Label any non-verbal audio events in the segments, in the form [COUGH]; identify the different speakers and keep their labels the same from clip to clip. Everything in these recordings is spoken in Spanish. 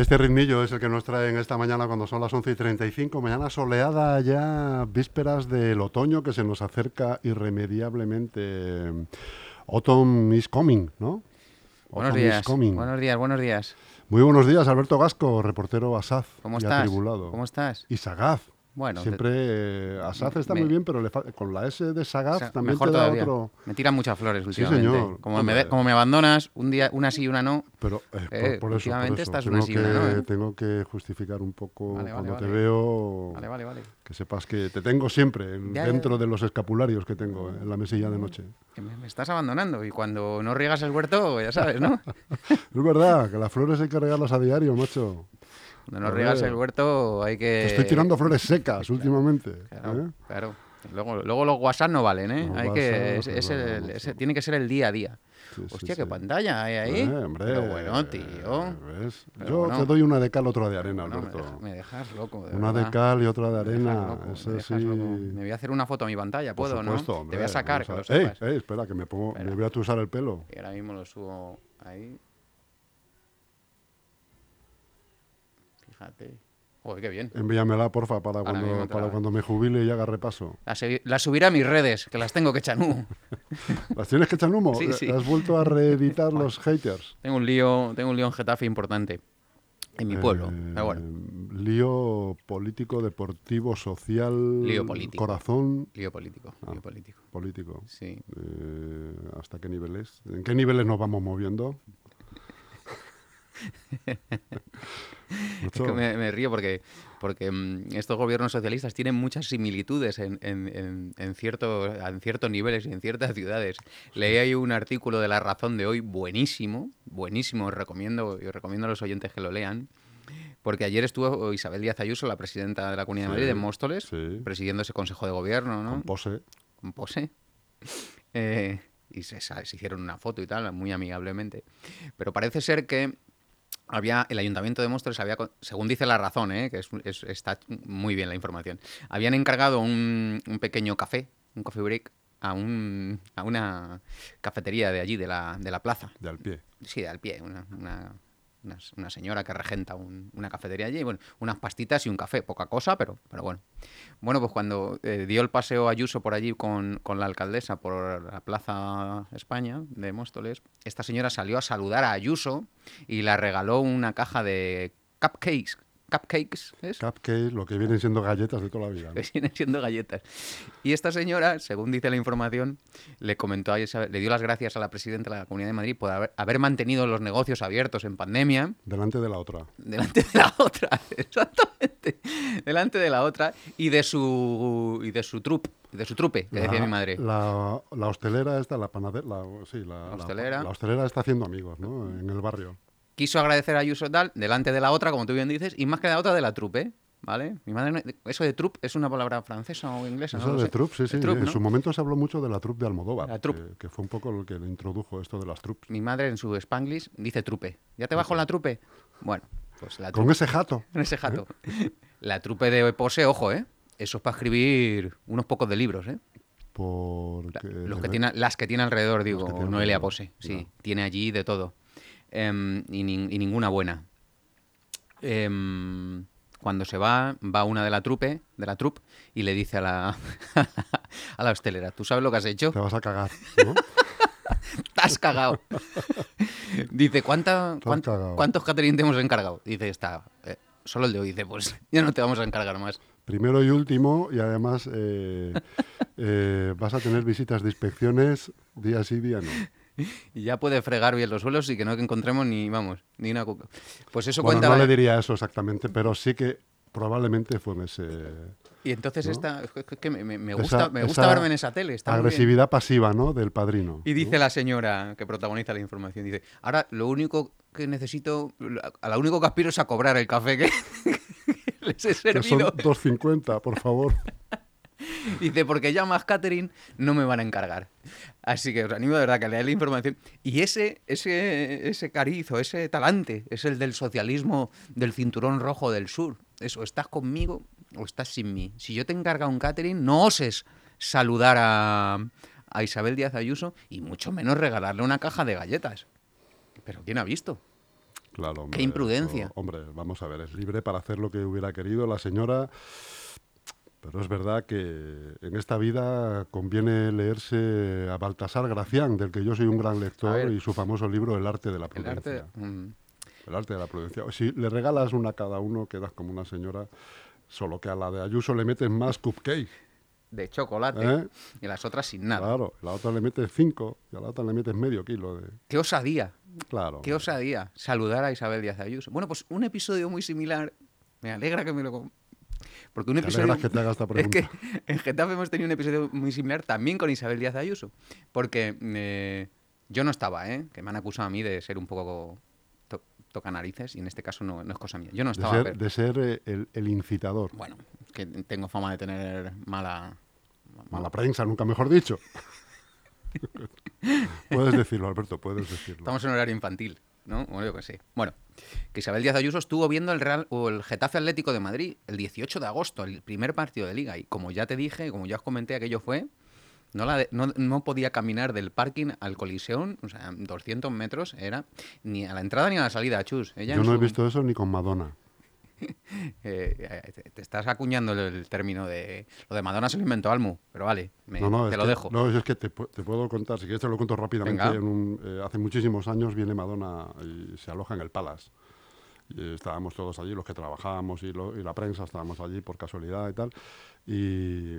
Speaker 1: Y
Speaker 2: este ritmillo es el que nos traen esta mañana cuando son las 11 y 35. Mañana soleada ya, vísperas del otoño que se nos acerca irremediablemente. Autumn is coming, ¿no?
Speaker 3: Buenos
Speaker 2: Autumn is
Speaker 3: días.
Speaker 2: coming.
Speaker 3: Buenos días, buenos días.
Speaker 2: Muy buenos días, Alberto Gasco, reportero asaz
Speaker 3: ¿Cómo
Speaker 2: y
Speaker 3: estás?
Speaker 2: atribulado.
Speaker 3: ¿Cómo estás?
Speaker 2: Y sagaz.
Speaker 3: Bueno,
Speaker 2: Siempre eh, asaz está
Speaker 3: me-
Speaker 2: muy bien, pero le con la S de
Speaker 3: o
Speaker 2: sagaz
Speaker 3: sea,
Speaker 2: también
Speaker 3: mejor
Speaker 2: te da
Speaker 3: todavía.
Speaker 2: otro...
Speaker 3: Me tiran muchas flores
Speaker 2: Sí,
Speaker 3: últimamente.
Speaker 2: señor.
Speaker 3: Como, me, como abandonas, un día una sí y una no.
Speaker 2: Pero eh, por-
Speaker 3: Eh,
Speaker 2: por, eso, por eso.
Speaker 3: estás
Speaker 2: tengo,
Speaker 3: una sí,
Speaker 2: que,
Speaker 3: una no, ¿eh?
Speaker 2: tengo que justificar un poco
Speaker 3: Vale, vale,
Speaker 2: cuando te
Speaker 3: vale.
Speaker 2: veo,
Speaker 3: Vale, vale, vale.
Speaker 2: que sepas que te tengo siempre
Speaker 3: ya,
Speaker 2: dentro
Speaker 3: ya.
Speaker 2: de los escapularios que tengo en la mesilla de noche.
Speaker 3: Que me, me estás abandonando y cuando no riegas el huerto, ya sabes, ¿no? [LAUGHS]
Speaker 2: Es verdad, que las flores hay que regarlas a diario, macho.
Speaker 3: Cuando no riegas el huerto hay que...
Speaker 2: Te estoy tirando flores secas últimamente.
Speaker 3: Claro,
Speaker 2: ¿eh?
Speaker 3: claro. Luego, luego los WhatsApp no valen, ¿eh? Hay que,
Speaker 2: WhatsApp,
Speaker 3: es- es
Speaker 2: es
Speaker 3: el- ese- tiene que ser el día a día.
Speaker 2: Sí, sí,
Speaker 3: Hostia,
Speaker 2: sí.
Speaker 3: qué pantalla hay ahí.
Speaker 2: Eh, hombre,
Speaker 3: Pero bueno, tío.
Speaker 2: ¿ves?
Speaker 3: Pero
Speaker 2: Yo
Speaker 3: bueno.
Speaker 2: te doy una de cal, otra de arena,
Speaker 3: No, me,
Speaker 2: Alberto.
Speaker 3: deja- me dejas loco. de
Speaker 2: una de
Speaker 3: verdad.
Speaker 2: cal y otra de
Speaker 3: Me dejas
Speaker 2: arena.
Speaker 3: loco, me
Speaker 2: Eso
Speaker 3: dejas
Speaker 2: sí.
Speaker 3: loco. Me voy a hacer una foto a mi pantalla,
Speaker 2: Por
Speaker 3: ¿puedo,
Speaker 2: supuesto,
Speaker 3: no?
Speaker 2: hombre,
Speaker 3: Te voy a sacar, que lo
Speaker 2: a- ey,
Speaker 3: sepas.
Speaker 2: ey, espera, que me pongo,
Speaker 3: Espera.
Speaker 2: me voy a tusar el pelo.
Speaker 3: Y ahora mismo lo subo ahí. Fíjate. Joder, qué bien.
Speaker 2: Envíamela, porfa, para
Speaker 3: Ahora
Speaker 2: cuando, para cuando me jubile y haga repaso.
Speaker 3: La, la subiré a mis redes, que las tengo que echar. Uh, [LAUGHS]
Speaker 2: ¿Las tienes que echar humo?
Speaker 3: Sí, sí.
Speaker 2: ¿Has vuelto a reeditar [LAUGHS] los haters?
Speaker 3: tengo un lío, tengo un lío en Getafe importante. En mi pueblo.
Speaker 2: Eh,
Speaker 3: bueno,
Speaker 2: Lío político, deportivo, social.
Speaker 3: Lío político.
Speaker 2: Corazón
Speaker 3: lío político.
Speaker 2: Ah.
Speaker 3: Lío político.
Speaker 2: político.
Speaker 3: Sí.
Speaker 2: Eh, ¿Hasta qué niveles? ¿En qué niveles nos vamos moviendo? [LAUGHS] [LAUGHS]
Speaker 3: Es que me, me río porque, porque mm, estos gobiernos socialistas tienen muchas similitudes en, en, en, en cierto- en ciertos niveles y en ciertas ciudades. Leí ahí un artículo de La Razón de hoy buenísimo, buenísimo, os recomiendo, y os recomiendo a los oyentes que lo lean, porque ayer estuvo Isabel Díaz Ayuso, la presidenta de la Comunidad de Madrid, en Móstoles,
Speaker 2: sí.
Speaker 3: presidiendo ese Consejo de Gobierno, ¿no?
Speaker 2: con pose.
Speaker 3: con pose. [LAUGHS] Eh, y se hicieron una foto y tal, muy amigablemente. Pero parece ser que había el ayuntamiento de Móstoles había, según dice la razón, ¿eh? que es- es- está muy bien la información, habían encargado un, un pequeño café, un coffee break, a, un, a una cafetería de allí, de la, de la plaza.
Speaker 2: De al pie.
Speaker 3: Sí, al pie, una, una, una- señora que regenta un- una cafetería allí, y bueno, unas pastitas y un café, poca cosa, pero, pero bueno. Bueno, pues cuando eh, dio el paseo Ayuso por allí con, con la alcaldesa por la Plaza España de Móstoles, esta señora salió a saludar a Ayuso y le regaló una caja de cupcakes. ¿Cupcakes? ¿Es?
Speaker 2: Cupcake, lo que vienen siendo galletas de toda la vida. ¿no? [LAUGHS]
Speaker 3: que vienen siendo galletas. Y esta señora, según dice la información, le comentó a Isabel- le dio las gracias a la presidenta de la Comunidad de Madrid por haber, haber mantenido los negocios abiertos en pandemia
Speaker 2: Delante de la otra.
Speaker 3: delante de la otra, [LAUGHS] exactamente, delante de la otra y de su y de su trup, de su trupe, que decía mi madre.
Speaker 2: La, la hostelera esta, la panadera, la, sí, la,
Speaker 3: La hostelera.
Speaker 2: La, hostelera está haciendo amigos, ¿no? En el barrio.
Speaker 3: Quiso agradecer a Ayuso tal delante de la otra, como tú bien dices, y más que de la otra de la trupe, ¿vale? Mi madre, no- eso de trup es una palabra francesa o inglesa,
Speaker 2: Eso
Speaker 3: no
Speaker 2: de troupe, sí, sí.
Speaker 3: Troupe,
Speaker 2: en su momento se habló mucho de la troupe de Almodóvar.
Speaker 3: La troupe.
Speaker 2: Que, que fue un poco lo que le introdujo esto de las troupes.
Speaker 3: Mi madre en su spanglish dice trupe. ¿Ya te vas con la trupe? Bueno, pues la trupe. [LAUGHS]
Speaker 2: Con ese jato.
Speaker 3: Con ese jato. La trupe de pose, ojo, ¿eh? Eso es para escribir unos pocos de libros, ¿eh?
Speaker 2: Porque.
Speaker 3: Los que tiene, las que tiene alrededor, digo,
Speaker 2: que tiene
Speaker 3: Noelia
Speaker 2: alrededor,
Speaker 3: Pose. Sí, tiene allí de todo. Em, y, nin- y ninguna buena. Em, cuando se va, va una de la trupe, de la troupe, y le dice a la, [LAUGHS] a la hostelera, ¿tú sabes lo que has hecho?
Speaker 2: Te vas a cagar, ¿no? [LAUGHS]
Speaker 3: ¡Te has cagado! [LAUGHS] Dice, ¿cuánta,
Speaker 2: cagado.
Speaker 3: ¿cuántos catering te hemos encargado? Dice, está, eh, solo el de hoy. Dice, pues ya no te vamos a encargar más.
Speaker 2: Primero y último, y además eh, eh, vas a tener visitas de inspecciones día sí, día no. [LAUGHS]
Speaker 3: Y ya puede fregar bien los suelos y que no encontremos ni, vamos, ni una cuca. Pues eso
Speaker 2: Bueno,
Speaker 3: cuenta...
Speaker 2: no le diría eso exactamente, pero sí que probablemente fue en ese.
Speaker 3: Y entonces
Speaker 2: ¿no?
Speaker 3: esta, es que me, me- me
Speaker 2: esa-
Speaker 3: gusta, me gusta verme en esa tele. Está
Speaker 2: agresividad pasiva, ¿no? Del padrino.
Speaker 3: Y dice la señora que protagoniza la información, dice, ahora lo único que necesito, a lo único que aspiro es a cobrar el café que, [LAUGHS] que les he
Speaker 2: Que son
Speaker 3: servido.
Speaker 2: 2.50, por favor. [LAUGHS] [LAUGHS]
Speaker 3: Dice, porque ya más catering no me van a encargar. Así que os animo de verdad que leáis la información. Y ese, ese, ese cariz o ese talante es el del socialismo del cinturón rojo del sur. Eso, estás conmigo, o estás sin mí. Si yo te encarga un catering, no oses saludar a, a Isabel Díaz Ayuso y mucho menos regalarle una caja de galletas. Pero ¿quién ha visto?
Speaker 2: Claro, hombre,
Speaker 3: Qué imprudencia.
Speaker 2: eso- hombre, vamos a ver, es libre para hacer lo que hubiera querido la señora, pero es verdad que en esta vida conviene leerse a Baltasar Gracián, del que yo soy un gran lector, y su famoso libro El arte de la
Speaker 3: El
Speaker 2: prudencia.
Speaker 3: arte... mm,
Speaker 2: El arte de la prudencia. Si le regalas una a cada uno, quedas como una señora, solo que a la de Ayuso le metes más cupcake.
Speaker 3: de chocolate
Speaker 2: ¿Eh?
Speaker 3: y las otras sin nada.
Speaker 2: Claro, a la otra le metes cinco y a la otra le metes medio kilo de...
Speaker 3: ¡Qué osadía!
Speaker 2: Claro.
Speaker 3: ¡Qué osadía! Saludar a Isabel Díaz Ayuso. Bueno, pues un episodio muy similar. Me alegra que me lo... Porque un episodio...
Speaker 2: alegras que te haga esta [LAUGHS]
Speaker 3: Es que en Getafe hemos tenido un episodio muy similar también con Isabel Díaz Ayuso. Porque eh, yo no estaba, ¿eh? Que me han acusado a mí de ser un poco to- tocanarices y en este caso no, no es cosa mía. Yo no
Speaker 2: De
Speaker 3: estaba...
Speaker 2: ser, de ser eh, el, el incitador.
Speaker 3: Bueno, que tengo fama de tener mala...
Speaker 2: Mala prensa, nunca mejor dicho. [LAUGHS] puedes decirlo, Alberto, puedes decirlo.
Speaker 3: Estamos en horario infantil, ¿no? Bueno, yo que sé. Bueno, que Isabel Díaz Ayuso estuvo viendo el Real o el Getafe Atlético de Madrid el 18 de agosto, el primer partido de Liga. Y como ya te dije, como ya os comenté, aquello fue. No, la de- no, no podía caminar del parking al Coliseum, o sea, 200 metros era, ni a la entrada ni a la salida, chus. Ella
Speaker 2: Yo no he visto eso ni con Madonna. [LAUGHS]
Speaker 3: eh, eh, te- estás acuñando el, término de. Lo de Madonna se lo inventó Almu, pero vale, me-
Speaker 2: no, no,
Speaker 3: te lo
Speaker 2: que-
Speaker 3: dejo.
Speaker 2: No, es que te, te puedo contar, si quieres te lo cuento rápidamente. En un- eh, hace muchísimos años viene Madonna y se aloja en el Palace. Eh, estábamos todos allí, los que trabajábamos y, la prensa, estábamos allí por casualidad y tal. Y,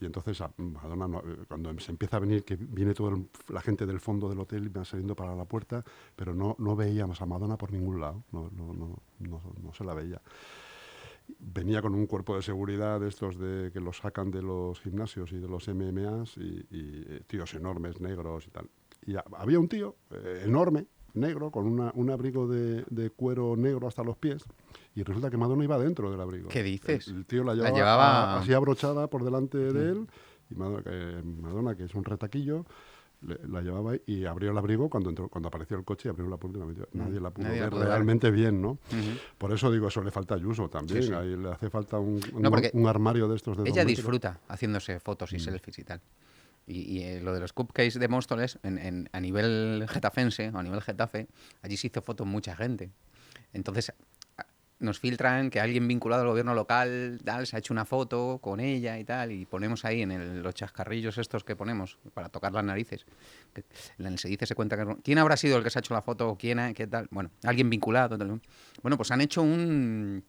Speaker 2: entonces a- Madonna, no- eh, cuando se empieza a venir, que viene toda la gente del fondo del hotel y va saliendo para la puerta, pero no, no veíamos a Madonna por ningún lado, no, no, no, se la veía. Venía con un cuerpo de seguridad estos de, que los sacan de los gimnasios y de los MMAs y, eh, tíos enormes, negros y tal. Y ha- había un tío enorme, negro, con una- un abrigo de, de cuero negro hasta los pies y resulta que Madonna iba dentro del abrigo.
Speaker 3: ¿Qué dices?
Speaker 2: El, el tío la
Speaker 3: La
Speaker 2: llevaba, así abrochada por delante de él y Madonna, que, Madonna, que es un retaquillo, le- la llevaba y abrió el abrigo cuando entró, cuando apareció el coche y abrió la puerta y la metió. Nadie la pudo
Speaker 3: nadie la
Speaker 2: ver
Speaker 3: pudo ver.
Speaker 2: realmente bien, ¿no? Por eso digo, eso le falta a Ayuso también.
Speaker 3: Sí, sí.
Speaker 2: Ahí le hace falta un, un,
Speaker 3: No, porque
Speaker 2: un armario de estos de
Speaker 3: Ella disfruta haciéndose fotos
Speaker 2: Mm.
Speaker 3: y selfies y tal. Y, eh, lo de los cupcakes de Móstoles, en, a nivel getafense o a nivel getafe, allí se hizo fotos mucha gente. Entonces, nos filtran que alguien vinculado al gobierno local tal, se ha hecho una foto con ella y tal, y ponemos ahí en el- los chascarrillos estos que ponemos para tocar las narices. se dice, se cuenta. ¿Quién habrá sido el que se ha hecho la foto? ¿Quién? ¿Qué tal? Bueno, alguien vinculado. Bueno, pues han hecho un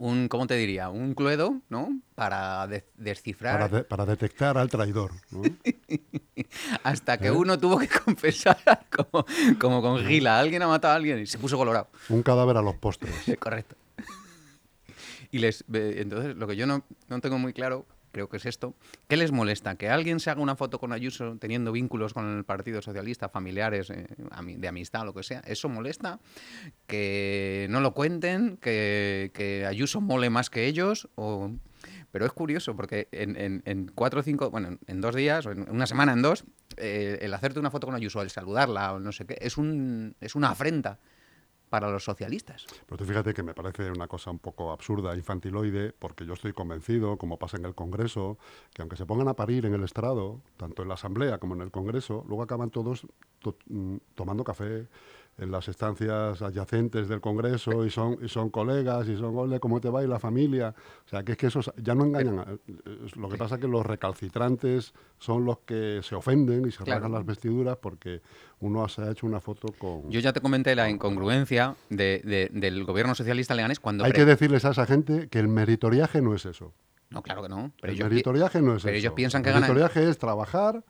Speaker 3: un, ¿cómo te diría? Un cluedo, ¿no? Para de- descifrar
Speaker 2: Para, de- para detectar al traidor. ¿no? [LAUGHS]
Speaker 3: hasta que
Speaker 2: ¿Eh?
Speaker 3: uno tuvo que [LAUGHS] confesar como, como con Gila. Alguien ha matado a alguien y se puso colorado.
Speaker 2: un cadáver a los postres. [LAUGHS]
Speaker 3: Correcto. Y les, entonces, lo que yo no, no tengo muy claro, creo que es esto, ¿qué les molesta? ¿Que alguien se haga una foto con Ayuso teniendo vínculos con el Partido Socialista, familiares, eh, de amistad, lo que sea? ¿Eso molesta? ¿Que no lo cuenten? ¿Que, que Ayuso mole más que ellos? O... Pero es curioso porque en, en- en cuatro o cinco, bueno, en dos días, o en una semana, en dos, eh, el hacerte una foto con Ayuso, el saludarla o no sé qué, es, un, es una afrenta para los socialistas.
Speaker 2: Pero tú fíjate que me parece una cosa un poco absurda, infantiloide, porque yo estoy convencido, como pasa en el Congreso, que aunque se pongan a parir en el estrado, tanto en la Asamblea como en el Congreso, luego acaban todos to- mm, tomando café en las estancias adyacentes del Congreso y son, y son colegas y son, ole, ¿cómo te va? Y la familia. O sea, que es que esos ya no engañan. a- Lo que pasa es que los recalcitrantes son los que se ofenden y se
Speaker 3: Claro.
Speaker 2: rasgan las vestiduras porque uno se ha hecho una foto con...
Speaker 3: Yo ya te comenté la incongruencia de- de- del gobierno socialista leganés cuando...
Speaker 2: Hay que decirles a esa gente que el meritoriaje no es eso.
Speaker 3: No, claro que no. Pero
Speaker 2: el
Speaker 3: ellos
Speaker 2: meritoriaje no es
Speaker 3: pero
Speaker 2: eso.
Speaker 3: ellos piensan que
Speaker 2: el
Speaker 3: ganan-
Speaker 2: meritoriaje es trabajar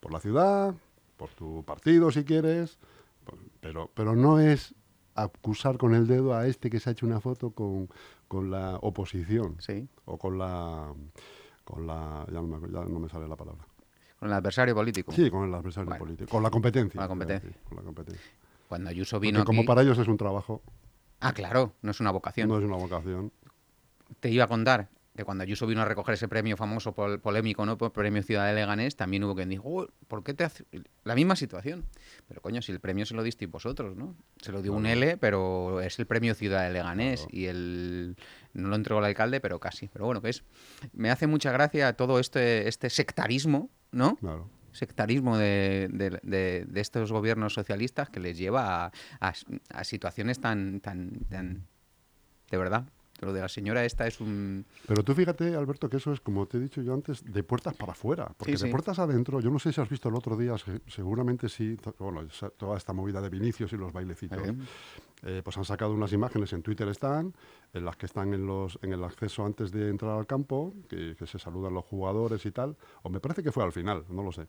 Speaker 2: por la ciudad, por tu partido si quieres, pero, pero no es acusar con el dedo a este que se ha hecho una foto con, con la oposición
Speaker 3: Sí,
Speaker 2: o con la con la ya no, me, ya no me sale la palabra.
Speaker 3: con el adversario político.
Speaker 2: Sí, con el adversario
Speaker 3: Bueno.
Speaker 2: político, con la competencia.
Speaker 3: Con la competencia.
Speaker 2: sí, con la competencia.
Speaker 3: Cuando Ayuso
Speaker 2: Porque
Speaker 3: vino
Speaker 2: como
Speaker 3: aquí-
Speaker 2: para ellos es un trabajo,
Speaker 3: Ah, claro, no es una vocación.
Speaker 2: no es una vocación.
Speaker 3: Te iba a contar que cuando Ayuso vino a recoger ese premio famoso pol- polémico, ¿no? Por premio Ciudad de Leganés, también hubo quien dijo, "Oh, ¿por qué te hace la misma situación? Pero coño, si el premio se lo disteis vosotros, ¿no? Se lo dio un L, pero es el premio Ciudad de Leganés y el no lo entregó el alcalde, pero casi. Pero bueno, que es me hace mucha gracia todo este este sectarismo, ¿no?
Speaker 2: Claro.
Speaker 3: sectarismo de, de- de- de estos gobiernos socialistas que les lleva a, a- a situaciones tan, tan, tan... De verdad, lo de la señora esta es un...
Speaker 2: Pero tú fíjate, Alberto, que eso es, como te he dicho yo antes, de puertas para afuera. Porque
Speaker 3: Sí,
Speaker 2: de puertas adentro, yo no sé si has visto el otro día, se- seguramente sí, bueno, esa- toda esta movida de Vinicius y los bailecitos.
Speaker 3: Eh.
Speaker 2: Eh, pues han sacado unas imágenes, en Twitter están, en las que están en, los, en el acceso antes de entrar al campo, que, que se saludan los jugadores y tal, o me parece que fue al final, no lo sé.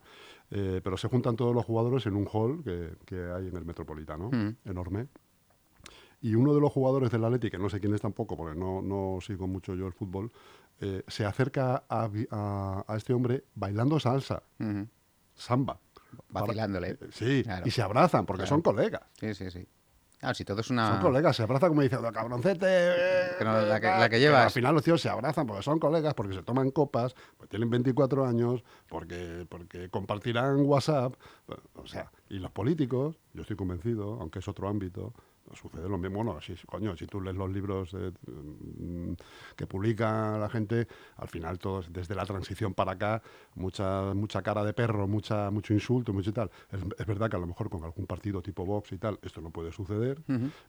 Speaker 2: Eh, pero se juntan todos los jugadores en un hall que, que hay en el Metropolitano,
Speaker 3: Mm.
Speaker 2: enorme. Y uno de los jugadores del Atleti, que no sé quién es tampoco, porque no, no sigo mucho yo el fútbol, eh, se acerca a, a- a este hombre bailando salsa, samba. Para-
Speaker 3: Vacilándole.
Speaker 2: eh, sí,
Speaker 3: Claro.
Speaker 2: y se abrazan, porque
Speaker 3: Claro.
Speaker 2: son colegas.
Speaker 3: Sí, sí, sí. Claro, si todo es una...
Speaker 2: Son colegas, se abrazan como diciendo, cabroncete. eh,
Speaker 3: Que no, la que-
Speaker 2: tal".
Speaker 3: la que
Speaker 2: Pero
Speaker 3: llevas.
Speaker 2: al final los tíos se abrazan porque son colegas, porque se toman copas, porque tienen 24 años, porque, porque compartirán WhatsApp. O sea, y los políticos, yo estoy convencido, aunque es otro ámbito, sucede lo mismo. Bueno, si, coño, si tú lees los libros mm, que publica la gente, al final todos, desde la transición para acá, mucha, mucha cara de perro, mucha, mucho insulto, mucho y tal. Es, es verdad que a lo mejor con algún partido tipo Vox y tal, esto no puede suceder,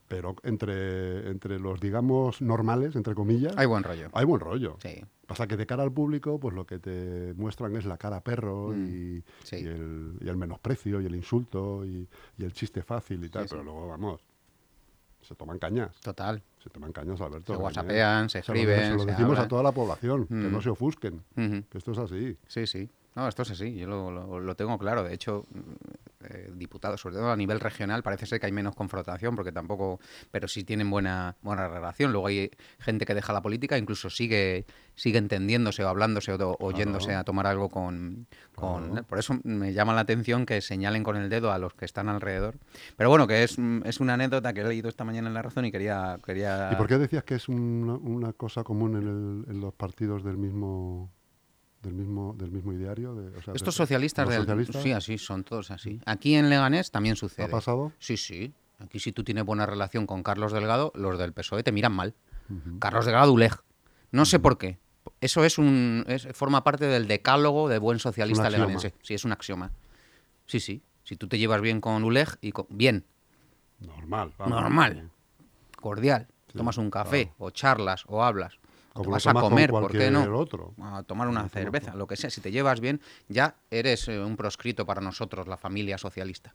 Speaker 2: pero entre, entre los, digamos, normales, entre comillas,
Speaker 3: Hay buen rollo.
Speaker 2: hay buen rollo.
Speaker 3: Sí.
Speaker 2: Pasa que de cara al público, pues lo que te muestran es la cara perro y,
Speaker 3: Mm, sí.
Speaker 2: y el, y el menosprecio y el insulto y, y el chiste fácil y tal,
Speaker 3: sí.
Speaker 2: pero luego, vamos, se toman cañas.
Speaker 3: Total.
Speaker 2: Se toman caños, Alberto.
Speaker 3: Se whatsappean, se
Speaker 2: lo-
Speaker 3: escriben,
Speaker 2: Se lo
Speaker 3: se
Speaker 2: decimos a toda la población, que no se ofusquen, que esto es así.
Speaker 3: Sí, sí. No, esto es así, yo lo, lo- lo tengo claro. De hecho, mm, eh, diputados, sobre todo a nivel regional, parece ser que hay menos confrontación, porque tampoco, pero sí tienen buena, buena relación. Luego hay gente que deja la política, incluso sigue, sigue entendiéndose o hablándose o, o yéndose a tomar algo con... con
Speaker 2: Claro.
Speaker 3: Por eso me llama la atención que señalen con el dedo a los que están alrededor. Pero bueno, que es, mm, es una anécdota que he leído esta mañana en La Razón y quería... quería...
Speaker 2: ¿Y por qué decías que es una, una cosa común en, el- en los partidos del mismo del mismo del mismo ideario? De, o sea,
Speaker 3: Estos
Speaker 2: de-
Speaker 3: socialistas del...
Speaker 2: socialistas?
Speaker 3: Sí, así, son todos así. Aquí en Leganés también sucede.
Speaker 2: ¿Ha pasado?
Speaker 3: Sí, sí. Aquí si tú tienes buena relación con Carlos Delgado, los del PSOE te miran mal. Carlos Delgado Uleg. No sé por qué. Eso es un es- forma parte del decálogo de buen socialista leganense. Sí, es un axioma. Sí, sí. Si tú te llevas bien con Uleg y con, bien,
Speaker 2: Normal. vamos.
Speaker 3: normal, cordial,
Speaker 2: Sí,
Speaker 3: tomas un café o charlas o hablas, o te vas a comer, ¿por qué no?
Speaker 2: otro.
Speaker 3: A tomar una cerveza, lo que sea. Si te llevas bien, ya eres eh, un proscrito para nosotros, la familia socialista.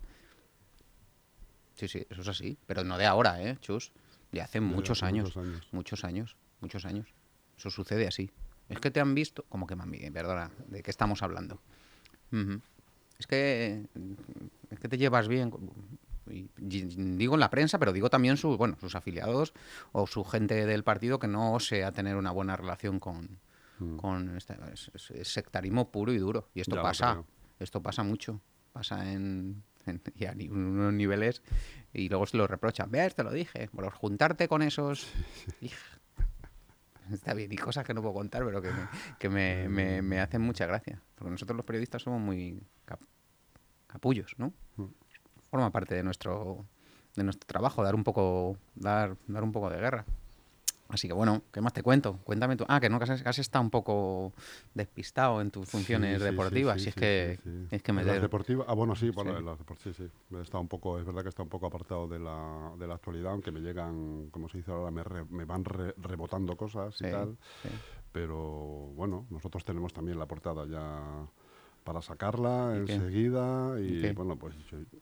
Speaker 3: Sí, sí, eso es así. Pero no de ahora, ¿eh, Chus? De hace muchos
Speaker 2: hace
Speaker 3: años.
Speaker 2: muchos años.
Speaker 3: Muchos años. Muchos años. Eso sucede así. Es que te han visto. Como que me han vi- Perdona, ¿de qué estamos hablando? Es que. Es que te llevas bien. Y- digo en la prensa, pero digo también su, bueno, sus afiliados o su gente del partido que no osea tener una buena relación con, con esta- es, sectarismo puro y duro. Y esto
Speaker 2: Mm. Ya
Speaker 3: pasa. Esto pasa mucho. Pasa en, en- y a ni- unos niveles y luego se lo reprochan. Ves, te lo dije. Por juntarte con esos. [LAUGHS] Está bien, y cosas que no puedo contar, pero que me, que me, me- me hacen mucha gracia. Porque nosotros los periodistas somos muy cap- capullos, ¿no?
Speaker 2: Mm.
Speaker 3: Forma parte de nuestro de nuestro trabajo, dar un poco dar, dar un poco de guerra. Así que bueno, ¿qué más te cuento? Cuéntame tú. Ah, que no, que has, has estado un poco despistado en tus funciones
Speaker 2: Sí, sí, sí,
Speaker 3: deportivas.
Speaker 2: sí,
Speaker 3: si es que, es que me
Speaker 2: las deportivas, ah, bueno, sí, bueno, en las deportivas, sí, sí. Está un poco, es verdad que está un poco apartado de la, de la actualidad, aunque me llegan, como se dice ahora, me, re- me van re- rebotando cosas y tal. Pero bueno, nosotros tenemos también la portada ya para sacarla enseguida.
Speaker 3: ¿Y
Speaker 2: bueno, pues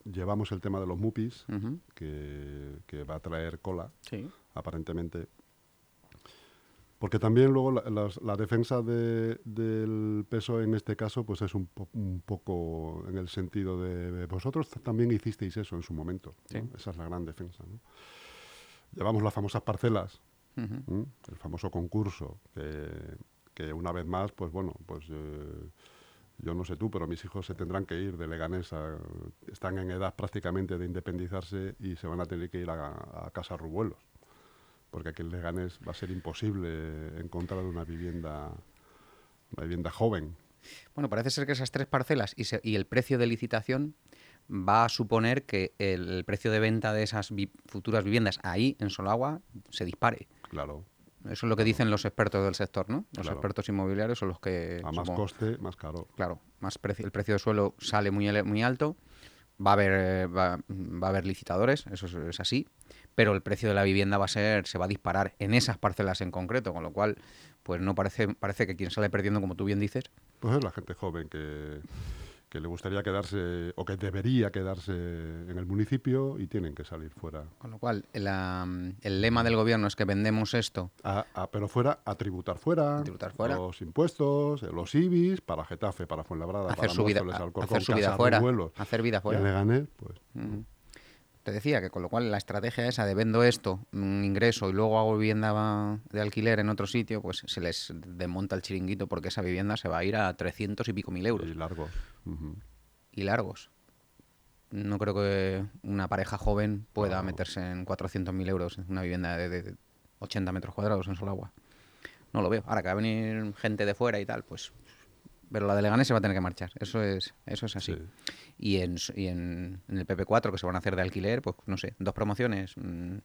Speaker 2: llevamos el tema de los mupis, que, que va a traer cola,
Speaker 3: Sí.
Speaker 2: aparentemente. Porque también luego la, defensa de- del peso en este caso pues es un, po- un poco en el sentido de vosotros también hicisteis eso en su momento. Esa es la gran defensa. ¿no? Llevamos las famosas parcelas, el famoso concurso, que, que una vez más, pues bueno, pues eh, yo no sé tú, pero mis hijos se tendrán que ir de Leganés, a- están en edad prácticamente de independizarse y se van a tener que ir a, a Casa Rubuelos. porque aquí en Leganés va a ser imposible encontrar una vivienda, una vivienda joven.
Speaker 3: Bueno, parece ser que esas tres parcelas y, se- y el precio de licitación va a suponer que el precio de venta de esas vi- futuras viviendas ahí, en Solagua, se dispare.
Speaker 2: Claro,
Speaker 3: Eso es lo que dicen los expertos del sector, ¿no? Los
Speaker 2: Claro.
Speaker 3: expertos inmobiliarios son los que...
Speaker 2: a más
Speaker 3: supongo-
Speaker 2: coste, más caro.
Speaker 3: Claro, más precio, el precio de suelo sale muy, muy alto, va a haber eh, va, va a haber licitadores, eso es, es así, pero el precio de la vivienda va a ser se va a disparar en esas parcelas en concreto, con lo cual pues no parece parece que quien sale perdiendo como tú bien dices,
Speaker 2: Pues es la gente joven que, que le gustaría quedarse o que debería quedarse en el municipio y tienen que salir fuera.
Speaker 3: con lo cual la- el lema del gobierno es que vendemos esto
Speaker 2: A- a- pero fuera, a tributar fuera.
Speaker 3: A tributar fuera.
Speaker 2: Los impuestos, los IBIs, para Getafe, para Fuenlabrada,
Speaker 3: hacer
Speaker 2: para
Speaker 3: su vida
Speaker 2: Móstoles, Alcorcón,
Speaker 3: hacer su vida fuera, hacer vida
Speaker 2: y
Speaker 3: fuera.
Speaker 2: Leganés, pues.
Speaker 3: Te decía que con lo cual la estrategia esa de vendo esto, un ingreso y luego hago vivienda de alquiler en otro sitio, pues se les desmonta el chiringuito porque esa vivienda se va a ir a 300 y pico mil euros.
Speaker 2: y largos.
Speaker 3: Y largos. No creo que una pareja joven pueda meterse en 400.000 euros en una vivienda de, de 80 metros cuadrados en Solagua. No lo veo. Ahora que va a venir gente de fuera y tal, pues... Pero la de Leganés se va a tener que marchar. Eso es, eso es así.
Speaker 2: Sí.
Speaker 3: Y, en, y en, en el PP4, que se van a hacer de alquiler, pues no sé, dos promociones, mm,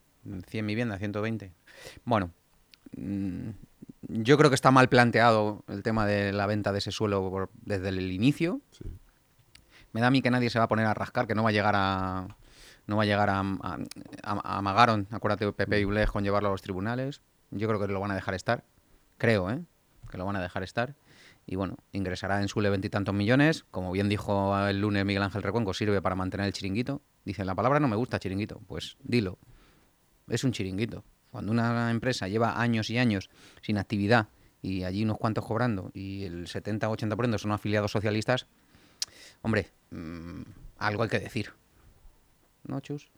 Speaker 3: 100 viviendas, 120. Bueno, mm, yo creo que está mal planteado el tema de la venta de ese suelo por- desde el inicio.
Speaker 2: Sí.
Speaker 3: Me da a mí que nadie se va a poner a rascar, que no va a llegar a. No va a llegar a. a, a- a Magaron, acuérdate, Pepe y Blej con llevarlo a los tribunales. Yo creo que lo van a dejar estar. Creo, ¿eh? Que lo van a dejar estar. Y bueno, ingresará en Sule veintitantos millones. Como bien dijo el lunes Miguel Ángel Recuenco, sirve para mantener el chiringuito. Dice, la palabra no me gusta, chiringuito. Pues dilo. Es un chiringuito. Cuando una empresa lleva años y años sin actividad y allí unos cuantos cobrando y el 70 o 80% son afiliados socialistas, Hombre, mm, algo hay que decir. ¿No, Chus?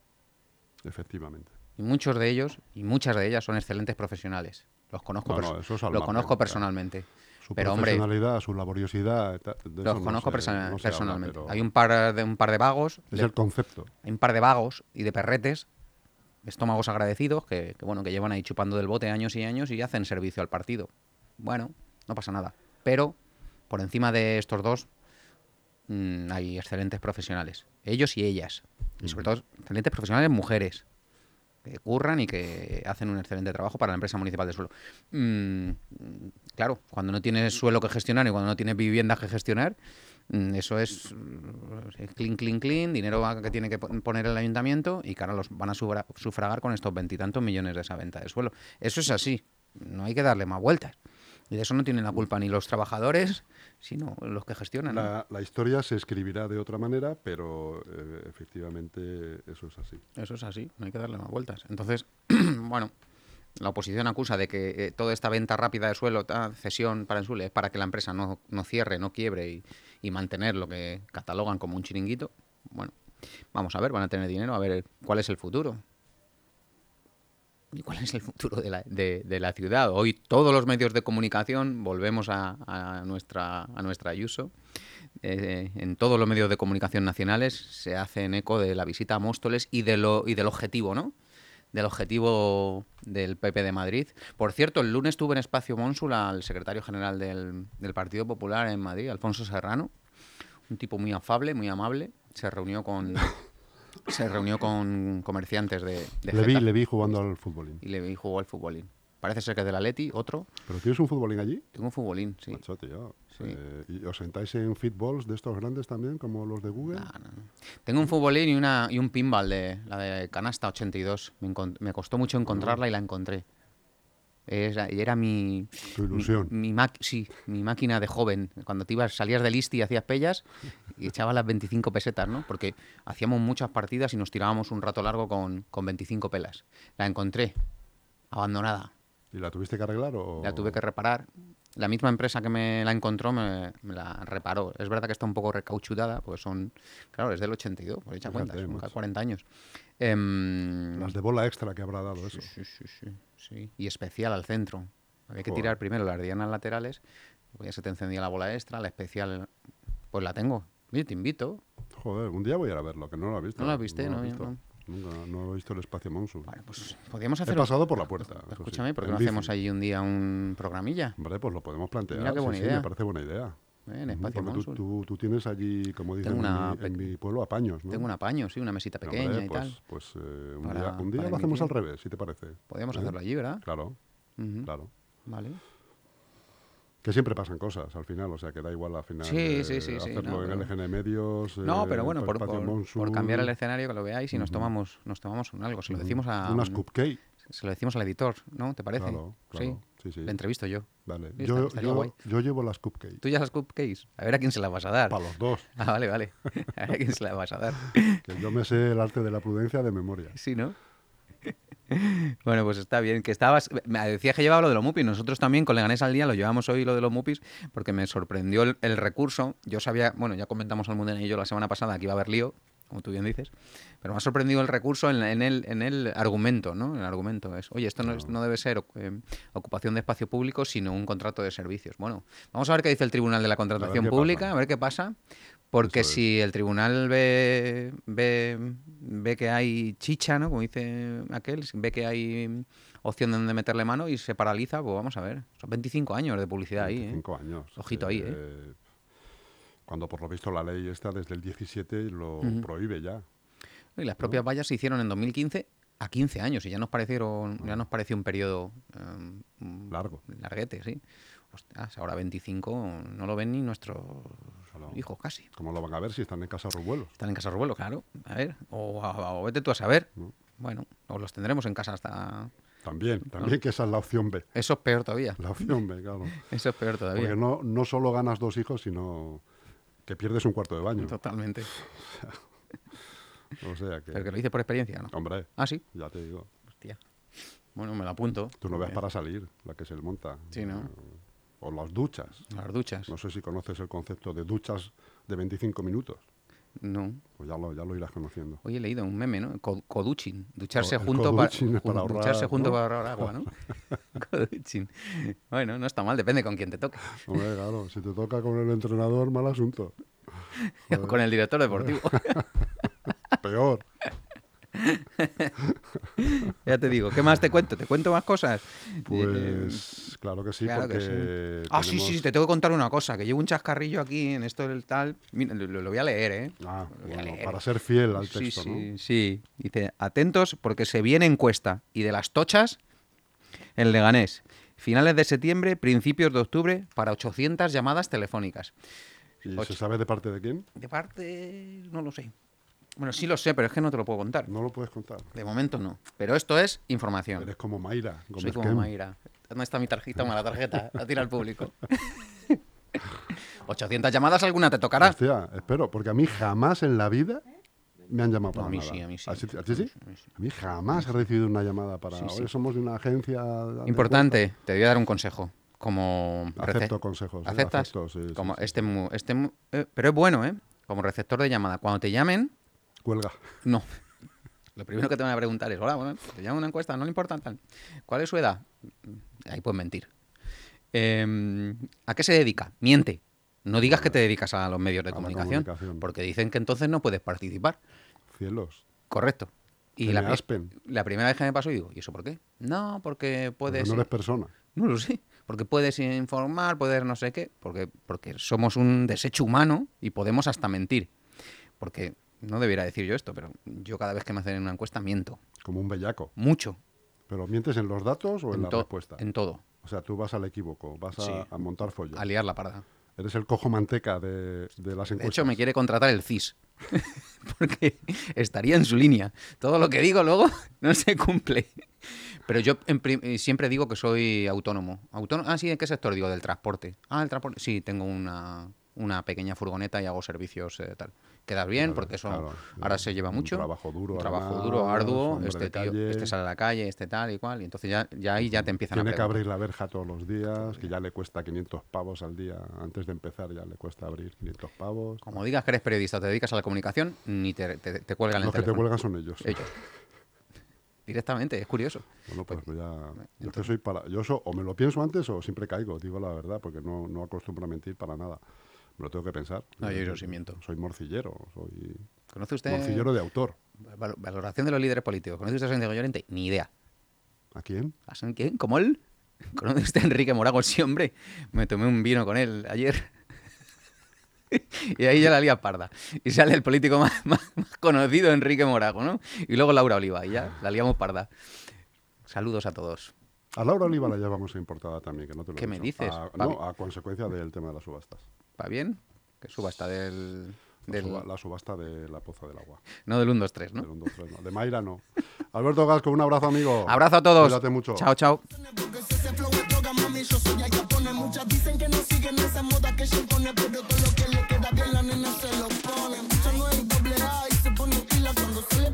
Speaker 2: Efectivamente.
Speaker 3: Y muchos de ellos y muchas de ellas son excelentes profesionales. Los conozco,
Speaker 2: No, no, es
Speaker 3: lo conozco
Speaker 2: claro. Su
Speaker 3: Pero, hombre,
Speaker 2: su laboriosidad.
Speaker 3: los
Speaker 2: no
Speaker 3: conozco
Speaker 2: se-
Speaker 3: perso-
Speaker 2: no se habla,
Speaker 3: personalmente. Hay un par de un par de vagos,
Speaker 2: Es
Speaker 3: de-
Speaker 2: el concepto.
Speaker 3: hay un par de vagos y de perretes, estómagos agradecidos que, que, bueno que llevan ahí chupando del bote años y años y hacen servicio al partido. Bueno, no pasa nada. Pero por encima de estos dos mm, hay excelentes profesionales, ellos y ellas, y sobre todo excelentes profesionales mujeres que curran y que hacen un excelente trabajo para la empresa municipal de suelo. Mm, claro, cuando no tienes suelo que gestionar y cuando no tienes viviendas que gestionar, mm, eso es mm, clean, clean, clean, dinero que tiene que pon- poner el ayuntamiento y que ahora los van a sufragar con estos veintitantos millones de esa venta de suelo. Eso es así, no hay que darle más vueltas. Y de eso no tienen la culpa ni los trabajadores, sino los que gestionan. ¿no?
Speaker 2: La, la historia se escribirá de otra manera, pero eh, efectivamente eso es así.
Speaker 3: Eso es así, no hay que darle más vueltas. Entonces, [CLEARS THROAT] bueno, la oposición acusa de que eh, toda esta venta rápida de suelo, ta- cesión para Ensule, es para que la empresa no, no cierre, no quiebre y, y mantener lo que catalogan como un chiringuito. Bueno, vamos a ver, van a tener dinero, a ver cuál es el futuro. ¿Y cuál es el futuro de la, de- de la ciudad? Hoy todos los medios de comunicación, volvemos a, nuestra, Ayuso, eh, en todos los medios de comunicación nacionales se hacen eco de la visita a Móstoles y, de lo, y del objetivo, ¿no? Del objetivo del PP de Madrid. Por cierto, el lunes tuve en Espacio Mónsula al secretario general del Partido Popular en Madrid, Alfonso Serrano, un tipo muy afable, muy amable. Se reunió con, [LAUGHS] se reunió con comerciantes de, de
Speaker 2: Le vi, le vi jugando al futbolín.
Speaker 3: y le vi jugó al futbolín. Parece ser que es del Atleti, otro.
Speaker 2: ¿Pero tienes un futbolín allí?
Speaker 3: Tengo un futbolín, sí.
Speaker 2: Macho, tío.
Speaker 3: Sí.
Speaker 2: Eh, ¿Y os sentáis en fitballs de estos grandes también, como los de Google?
Speaker 3: No, no, no. Tengo un futbolín y, una, y un pinball de la de Canasta 82. Me, me costó mucho encontrarla y la encontré. Era, era mi,
Speaker 2: Tu ilusión.
Speaker 3: mi, mi sí, mi máquina de joven. Cuando te ibas, salías del Isti y hacías pellas y echabas las 25 pesetas, ¿no? Porque hacíamos muchas partidas y nos tirábamos un rato largo con, con 25 pelas. La encontré, abandonada.
Speaker 2: ¿Y la tuviste que arreglar o...?
Speaker 3: La tuve que reparar. La misma empresa que me la encontró me, me la reparó. Es verdad que está un poco recauchutada, pues son, claro, es del 82, por hecha
Speaker 2: Fíjate,
Speaker 3: cuenta, son
Speaker 2: macho.
Speaker 3: 40 años. Em,
Speaker 2: Las de bola extra que habrá dado eso.
Speaker 3: sí, sí, sí, sí. Y especial al centro. Había que
Speaker 2: Joder.
Speaker 3: tirar primero las dianas laterales, luego ya se te encendía la bola extra, la especial, pues la tengo. Oye, te invito.
Speaker 2: Joder, un día voy a ir a verlo, que no lo has visto.
Speaker 3: ¿No la viste?
Speaker 2: lo
Speaker 3: No,
Speaker 2: has
Speaker 3: yo
Speaker 2: visto.
Speaker 3: no.
Speaker 2: Nunca, no he visto el espacio Monsun.
Speaker 3: Bueno, pues podríamos
Speaker 2: He
Speaker 3: hacer...
Speaker 2: pasado por la puerta. sí,
Speaker 3: Escúchame, ¿por qué no
Speaker 2: bici.
Speaker 3: hacemos ahí un día un programilla?
Speaker 2: Hombre, pues lo podemos plantear.
Speaker 3: Mira qué
Speaker 2: sí,
Speaker 3: buena
Speaker 2: sí,
Speaker 3: idea.
Speaker 2: me parece buena idea.
Speaker 3: ¿Eh? En Espacio
Speaker 2: porque tú, tú- tú tienes allí, como dicen
Speaker 3: Tengo una
Speaker 2: en, mi, en mi pueblo, apaños, ¿no?
Speaker 3: Tengo un apaño, sí, una mesita pequeña y
Speaker 2: pues,
Speaker 3: tal.
Speaker 2: Pues eh, un
Speaker 3: Para-
Speaker 2: día, un día lo hacemos al revés, si te parece.
Speaker 3: Podríamos
Speaker 2: ¿Eh?
Speaker 3: hacerlo allí, ¿verdad?
Speaker 2: Claro,
Speaker 3: Ujú,
Speaker 2: claro.
Speaker 3: Vale.
Speaker 2: Que siempre pasan cosas al final, o sea, que da igual al final
Speaker 3: Sí,
Speaker 2: eh,
Speaker 3: sí, sí, sí,
Speaker 2: hacerlo
Speaker 3: no,
Speaker 2: en
Speaker 3: pero-
Speaker 2: LGN Medios.
Speaker 3: No,
Speaker 2: eh,
Speaker 3: pero bueno, por, por- por cambiar el escenario, que lo veáis y nos
Speaker 2: Ujú.
Speaker 3: tomamos nos tomamos un algo. Se lo decimos a
Speaker 2: Unas
Speaker 3: un-
Speaker 2: cupcake.
Speaker 3: se lo decimos al editor, ¿no? ¿Te parece?
Speaker 2: Claro, claro. Sí, sí.
Speaker 3: Le entrevisto yo.
Speaker 2: Vale. Yo,
Speaker 3: está- estaría
Speaker 2: yo,
Speaker 3: guay.
Speaker 2: yo llevo las cupcakes.
Speaker 3: Tú ya las cupcakes. A ver a quién se las vas a dar.
Speaker 2: Para los dos. [LAUGHS]
Speaker 3: Ah, vale, vale. [LAUGHS] A ver a quién se las vas a dar.
Speaker 2: Que yo me sé el arte de la prudencia de memoria.
Speaker 3: Sí, ¿no? [LAUGHS] Bueno, pues está bien. Que estabas. Me decías que llevaba lo de los mupis. Nosotros también con Leganés al día lo llevamos hoy lo de los mupis porque me sorprendió el, el recurso. Yo sabía, bueno, ya comentamos Almudena y yo la semana pasada que iba a haber lío, como tú bien dices, pero me ha sorprendido el recurso en, en el, en el argumento, ¿no? El argumento es, oye, esto no, es- no debe ser eh, ocupación de espacio público, sino un contrato de servicios. Bueno, vamos a ver qué dice el Tribunal de la Contratación
Speaker 2: qué
Speaker 3: Pública,
Speaker 2: pasa.
Speaker 3: a ver qué pasa. Porque
Speaker 2: es.
Speaker 3: si el tribunal ve, ve, ve que hay chicha, ¿no? Como dice aquel, ve que hay opción de donde meterle mano y se paraliza, pues vamos a ver. Son 25 años de publicidad ahí, ¿eh?
Speaker 2: 25 años.
Speaker 3: Ojito ahí, ¿eh?
Speaker 2: Cuando por lo visto la ley está desde el 17 lo prohíbe ya.
Speaker 3: Y las propias vallas se hicieron en 2015 a 15 años y ya nos parecieron ya nos pareció un periodo eh,
Speaker 2: Largo.
Speaker 3: larguete, sí. Ostras, ahora 25 no lo ven ni nuestros hijos casi.
Speaker 2: ¿Cómo lo van a ver si están en casa Rubuelos?
Speaker 3: Están en casa Ruelo, claro. A ver, o, o vete tú a saber.
Speaker 2: ¿no?
Speaker 3: Bueno, o los tendremos en casa hasta...
Speaker 2: También, también que esa es la opción B.
Speaker 3: Eso es peor todavía.
Speaker 2: La opción B, claro. [LAUGHS]
Speaker 3: Eso es peor todavía.
Speaker 2: Porque no, no solo ganas dos hijos, sino que pierdes un cuarto de baño.
Speaker 3: Totalmente. [LAUGHS]
Speaker 2: O sea que,
Speaker 3: Pero que lo hice por experiencia, ¿no?
Speaker 2: hombre,
Speaker 3: Ah, sí.
Speaker 2: ya te digo,
Speaker 3: Hostia. Bueno, me lo apunto.
Speaker 2: tú no ves
Speaker 3: Porque-
Speaker 2: para salir la que se le monta.
Speaker 3: Sí, ¿no?
Speaker 2: O las duchas.
Speaker 3: Las duchas.
Speaker 2: No sé si conoces el concepto de duchas de 25 minutos.
Speaker 3: No.
Speaker 2: Pues ya lo, ya lo irás conociendo.
Speaker 3: Hoy he leído un meme, ¿no? Co- Coduchin. Ducharse junto
Speaker 2: coduchin
Speaker 3: para,
Speaker 2: ahorrar,
Speaker 3: ducharse junto
Speaker 2: ¿no?
Speaker 3: para ahorrar agua, ¿no? [LAUGHS] [LAUGHS] coduchin. Bueno, no está mal, depende con quién te toque.
Speaker 2: Hombre, claro, si te toca con el entrenador, mal asunto. [LAUGHS]
Speaker 3: O con el director deportivo.
Speaker 2: Peor. [LAUGHS]
Speaker 3: ya te digo, ¿qué más te cuento? ¿Te cuento más cosas? Eh,
Speaker 2: Pues claro que sí,
Speaker 3: claro
Speaker 2: porque.
Speaker 3: Ah, sí, sí,
Speaker 2: tenemos-
Speaker 3: sí, te tengo que contar una cosa, que llevo un chascarrillo aquí en esto del tal. Mira, lo, lo voy a leer, ¿eh?
Speaker 2: Ah,
Speaker 3: a
Speaker 2: bueno,
Speaker 3: leer.
Speaker 2: para ser fiel al
Speaker 3: Sí,
Speaker 2: texto,
Speaker 3: sí,
Speaker 2: ¿no?
Speaker 3: sí. Dice, atentos porque se viene encuesta. Y de las tochas, el Leganés. Finales de septiembre, principios de octubre, para 800 llamadas telefónicas.
Speaker 2: ¿Y
Speaker 3: Ocho.
Speaker 2: se sabe de parte de quién?
Speaker 3: De parte, no lo sé. Bueno, sí lo sé, pero es que no te lo puedo contar.
Speaker 2: No lo puedes contar.
Speaker 3: De momento no. Pero esto es información.
Speaker 2: Eres como Mayra.
Speaker 3: Soy como
Speaker 2: Kem.
Speaker 3: Mayra. ¿Dónde está mi tarjeta? Toma la tarjeta. La tira al público. [LAUGHS] 800 llamadas, alguna te tocará.
Speaker 2: Hostia, espero, porque a mí jamás en la vida me han llamado
Speaker 3: No,
Speaker 2: para
Speaker 3: a mí
Speaker 2: nada.
Speaker 3: sí, a mí sí.
Speaker 2: ¿A ti, a ti sí?
Speaker 3: A mí sí.
Speaker 2: A mí jamás he recibido una llamada para. Oye, somos de una agencia.
Speaker 3: Importante, te voy a dar un consejo. Como
Speaker 2: Acepto consejos. ¿eh?
Speaker 3: ¿Aceptas?
Speaker 2: Acepto,
Speaker 3: como este, este eh, pero es bueno, ¿eh? Como receptor de llamada. Cuando te llamen,
Speaker 2: Cuelga.
Speaker 3: no. Lo primero que te van a preguntar es, hola, bueno, te llamo una encuesta, no le importa tal. ¿Cuál es su edad? Ahí puedes mentir. Eh, ¿A qué se dedica? Miente. No digas que te dedicas a los medios de comunicación,
Speaker 2: comunicación.
Speaker 3: porque dicen que entonces no puedes participar.
Speaker 2: Cielos.
Speaker 3: Correcto. Y la,
Speaker 2: aspen.
Speaker 3: la primera vez que me pasó, digo, ¿y eso por qué? No, porque
Speaker 2: Porque
Speaker 3: puedes...
Speaker 2: no eres persona.
Speaker 3: No lo sé. Porque puedes informar, puedes no sé qué. Porque, porque somos un desecho humano y podemos hasta mentir. Porque no debiera decir yo esto, pero yo cada vez que me hacen una encuesta miento.
Speaker 2: Como un bellaco.
Speaker 3: Mucho.
Speaker 2: ¿Pero mientes en los datos o en, la respuesta?
Speaker 3: en todo.
Speaker 2: O sea, tú vas al equívoco, vas a,
Speaker 3: Sí.
Speaker 2: a montar follo.
Speaker 3: A liar la parda.
Speaker 2: Eres el cojo manteca de, de las
Speaker 3: De
Speaker 2: encuestas.
Speaker 3: hecho, me quiere contratar el CIS. [LAUGHS] Porque estaría en su línea. Todo lo que digo luego [LAUGHS] no se cumple. Pero yo eh, siempre digo que soy autónomo. Autónomo. Ah, sí, ¿en qué sector? Digo, del transporte. Ah, el transporte. Sí, tengo una, una pequeña furgoneta y hago servicios eh, tal. Quedas bien,
Speaker 2: Claro,
Speaker 3: porque eso
Speaker 2: claro.
Speaker 3: ahora se lleva
Speaker 2: Un
Speaker 3: mucho.
Speaker 2: trabajo duro,
Speaker 3: Un trabajo duro, arduo. Este tío, este sale a la calle, este tal y cual. Y entonces ya, ya ahí ya te empiezan
Speaker 2: Tiene
Speaker 3: a
Speaker 2: que
Speaker 3: preguntar.
Speaker 2: abrir la verja todos los días, que ya le cuesta 500 pavos al día. Antes de empezar ya le cuesta abrir 500 pavos.
Speaker 3: Como digas que eres periodista te dedicas a la comunicación, ni te, te, te cuelgan el
Speaker 2: Los que te cuelgan son ellos.
Speaker 3: Ellos. [LAUGHS] Directamente, es curioso.
Speaker 2: Bueno, pues ya, yo, que
Speaker 3: entonces-
Speaker 2: soy para, yo so- o me lo pienso antes o siempre caigo, digo la verdad, porque no, no acostumbro a mentir para nada. Me lo tengo que pensar.
Speaker 3: No, yo eso sí miento.
Speaker 2: Soy morcillero, soy
Speaker 3: ¿Conoce usted
Speaker 2: morcillero de autor.
Speaker 3: val- valoración de los líderes políticos? ¿Conoce usted a Santiago Llorente? Ni idea.
Speaker 2: ¿A quién?
Speaker 3: ¿A San quién? ¿Como él? ¿Conoce usted a Enrique Morago? Sí, hombre. Me tomé un vino con él ayer. [LAUGHS] y ahí ya la lía parda. Y sale el político más, más- más conocido, Enrique Morago, ¿no? Y luego Laura Oliva. Y ya la liamos parda. Saludos a todos.
Speaker 2: A Laura Oliva la llevamos importada también, que no te lo he
Speaker 3: ¿Qué me dices,
Speaker 2: A-
Speaker 3: Pavi?
Speaker 2: no, a consecuencia del tema de las subastas.
Speaker 3: ¿Va bien? Que subasta del...
Speaker 2: La,
Speaker 3: del
Speaker 2: suba- la subasta de la poza del agua.
Speaker 3: no del 1, 2, 3, ¿no?
Speaker 2: Del 1, 2, 3, no. De Mayra no. Alberto Gasco, un abrazo, amigo.
Speaker 3: Abrazo a todos.
Speaker 2: Cuídate mucho.
Speaker 3: Chao, chao.
Speaker 1: Que no siguen esa moda que se impone, pero todo lo que le queda bien la nena se lo pone. Ella no es doble A y se pone cuando se le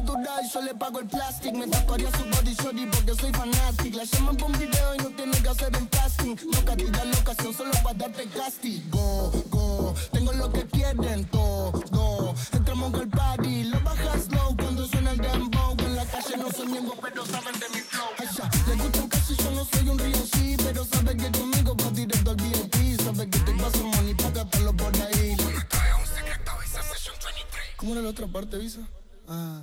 Speaker 1: natural, yo le pago el plastic. Me taparía su body shorty porque soy fanatic. La llaman por un video y no tiene que hacer un casting. No castiga la ocasión solo para darte castigo. Go, tengo lo que quieren todo. Entramos al party, lo bajas slow cuando suena el dembow. En la calle no soy miembro, pero saben de mi flow. Ay, ya, le gusta un casi, yo no soy un río sí, pero sabe que conmigo va directo al VIP. Sabe que te paso money, págatelo por ahí. ¿Cómo era la otra parte, Visa? Ah.